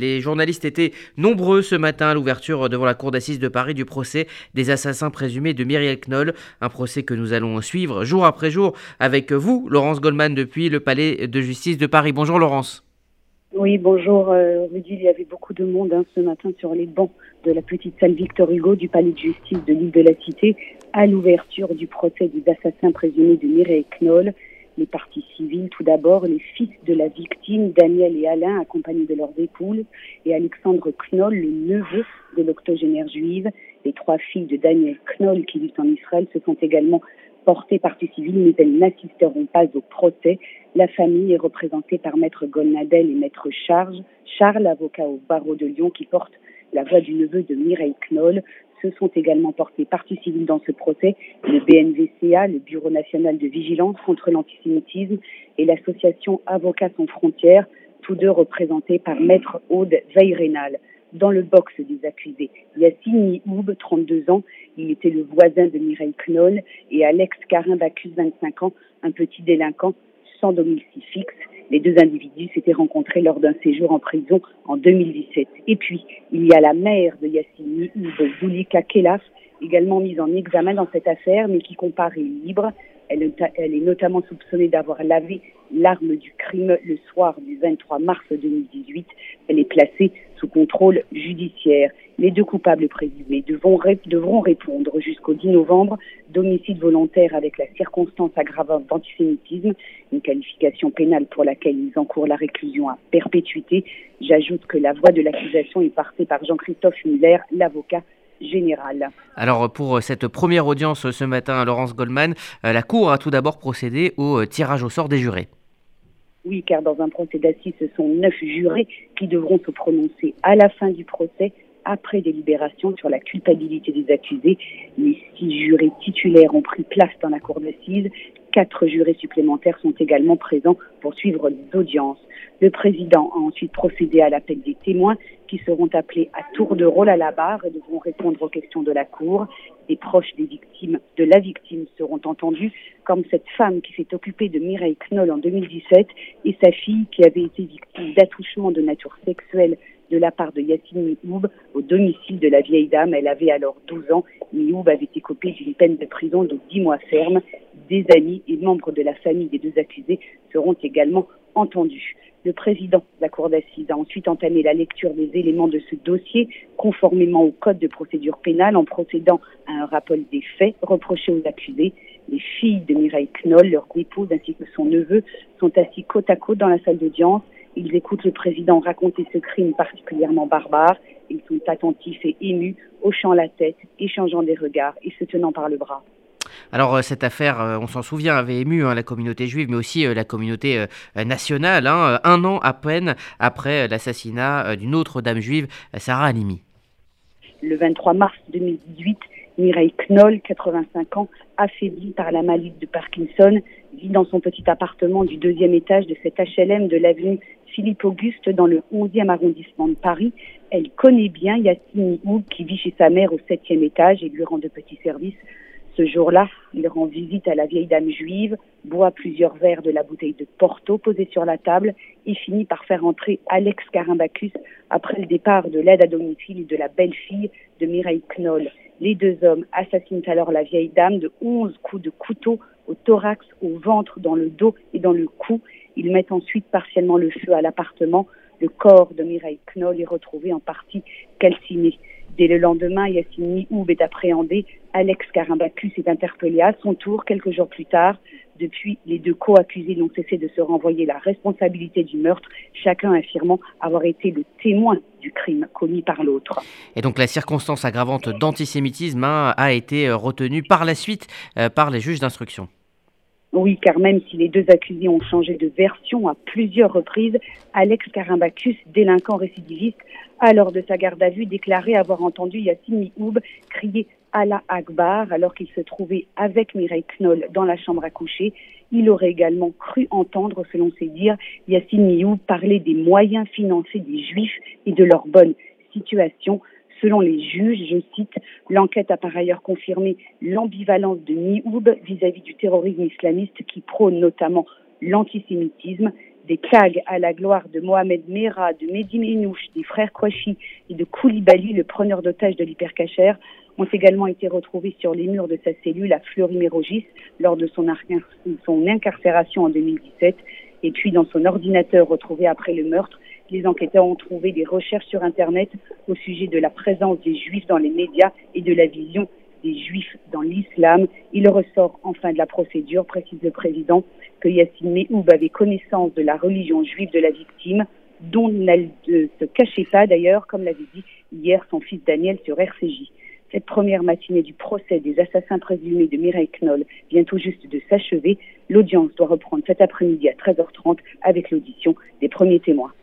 Les journalistes étaient nombreux ce matin à l'ouverture devant la cour d'assises de Paris du procès des assassins présumés de Myriel Knoll, un procès que nous allons suivre jour après jour avec vous, Laurence Goldman, depuis le palais de justice de Paris. Bonjour Laurence. Oui, bonjour euh, Rudy. Il y avait beaucoup de monde hein, ce matin sur les bancs de la petite salle Victor Hugo du palais de justice de l'île de la Cité à l'ouverture du procès des assassins présumés de Myriel Knoll les parties civiles, tout d'abord les fils de la victime, Daniel et Alain, accompagnés de leurs épouses, et Alexandre Knoll, le neveu de l'octogénaire juive. Les trois filles de Daniel Knoll qui vivent en Israël se sont également portées partie civile, mais elles n'assisteront pas au procès. La famille est représentée par maître Golnadel et maître Charles, Charles, avocat au barreau de Lyon, qui porte la voix du neveu de Mireille Knoll se sont également portés partie civile dans ce procès le BNVCA, le Bureau national de vigilance contre l'antisémitisme, et l'association Avocats sans frontières, tous deux représentés par Maître Aude Veyrénal. Dans le box des accusés, Yassine Nihoub, 32 ans, il était le voisin de Mireille Knoll, et Alex Carin Bacchus, 25 ans, un petit délinquant sans domicile fixe. Les deux individus s'étaient rencontrés lors d'un séjour en prison en 2017. Et puis, il y a la mère de Yassine Yves Zoulika Kelaf, également mise en examen dans cette affaire, mais qui comparaît libre. Elle, est notamment soupçonnée d'avoir lavé l'arme du crime le soir du 23 mars 2018. Elle est placée sous contrôle judiciaire. Les deux coupables présumés devront, devront répondre jusqu'au 10 novembre d'homicide volontaire avec la circonstance aggravante d'antisémitisme, une qualification pénale pour laquelle ils encourent la réclusion à perpétuité. J'ajoute que la voix de l'accusation est portée par Jean-Christophe Muller, l'avocat général. Alors pour cette première audience ce matin, Laurence Goldman, euh, la Cour a tout d'abord procédé au euh, tirage au sort des jurés. Oui, car dans un procès d'assises, ce sont neuf jurés qui devront se prononcer à la fin du procès après délibération sur la culpabilité des accusés. Les six jurés titulaires ont pris place dans la cour d'assises. Quatre jurés supplémentaires sont également présents pour suivre les audiences. Le président a ensuite procédé à l'appel des témoins qui seront appelés à tour de rôle à la barre et devront répondre aux questions de la Cour. Les proches des victimes, de la victime seront entendus, comme cette femme qui s'est occupée de Mireille Knoll en 2017 et sa fille qui avait été victime d'attouchements de nature sexuelle de la part de Yassine Mioub au domicile de la vieille dame. Elle avait alors 12 ans. Mioub avait été coupée d'une peine de prison de 10 mois ferme. Des amis et membres de la famille des deux accusés seront également entendus. Le président de la Cour d'assises a ensuite entamé la lecture des éléments de ce dossier conformément au Code de procédure pénale en procédant à un rappel des faits reprochés aux accusés. Les filles de Mireille Knoll, leur épouse ainsi que son neveu sont assis côte à côte dans la salle d'audience. Ils écoutent le président raconter ce crime particulièrement barbare. Ils sont attentifs et émus, hochant la tête, échangeant des regards et se tenant par le bras. Alors euh, cette affaire, euh, on s'en souvient, avait ému hein, la communauté juive, mais aussi euh, la communauté nationale, hein, un an à peine après l'assassinat d'une autre dame juive, Sarah Halimi. Le 23 mars 2018, Mireille Knoll, 85 ans, affaiblie par la maladie de Parkinson, vit dans son petit appartement du deuxième étage de cet HLM de l'avenue Philippe Auguste dans le 11e arrondissement de Paris. Elle connaît bien Yassine Houb qui vit chez sa mère au septième étage et lui rend de petits services ce jour-là, il rend visite à la vieille dame juive, boit plusieurs verres de la bouteille de Porto posée sur la table et finit par faire entrer Alex Carimbacus après le départ de l'aide à domicile et de la belle-fille de Mireille Knoll. Les deux hommes assassinent alors la vieille dame de onze coups de couteau au thorax, au ventre, dans le dos et dans le cou. Ils mettent ensuite partiellement le feu à l'appartement. Le corps de Mireille Knoll est retrouvé en partie calciné. Dès le lendemain, Yassine Oub est appréhendé. Alex Carimbacus est interpellé à son tour quelques jours plus tard. Depuis, les deux co-accusés n'ont cessé de se renvoyer la responsabilité du meurtre, chacun affirmant avoir été le témoin du crime commis par l'autre. Et donc la circonstance aggravante d'antisémitisme hein, a été euh, retenue par la suite euh, par les juges d'instruction. Oui, car même si les deux accusés ont changé de version à plusieurs reprises, Alex Carimbacus, délinquant récidiviste, a lors de sa garde à vue déclaré avoir entendu Yassine Houb crier Allah Akbar alors qu'il se trouvait avec Mireille Knoll dans la chambre à coucher. Il aurait également cru entendre, selon ses dires, Yassine Mioub parler des moyens financiers des Juifs et de leur bonne situation. Selon les juges, je cite, l'enquête a par ailleurs confirmé l'ambivalence de Nioub vis-à-vis du terrorisme islamiste qui prône notamment l'antisémitisme. Des plagues à la gloire de Mohamed Merah, de Mehdi Menouche, des frères Kouachi et de Koulibaly, le preneur d'otages de l'hypercachère, ont également été retrouvés sur les murs de sa cellule à Fleury-Mérogis lors de son, son incarcération en 2017. Et puis dans son ordinateur retrouvé après le meurtre, les enquêteurs ont trouvé des recherches sur Internet au sujet de la présence des juifs dans les médias et de la vision des juifs dans l'islam. Il ressort en fin de la procédure, précise le président, que Yassine Mehoub avait connaissance de la religion juive de la victime, dont elle ne se cachait pas d'ailleurs, comme l'avait dit hier son fils Daniel sur RCJ. Cette première matinée du procès des assassins présumés de Mireille Knoll vient tout juste de s'achever. L'audience doit reprendre cet après-midi à 13h30 avec l'audition des premiers témoins.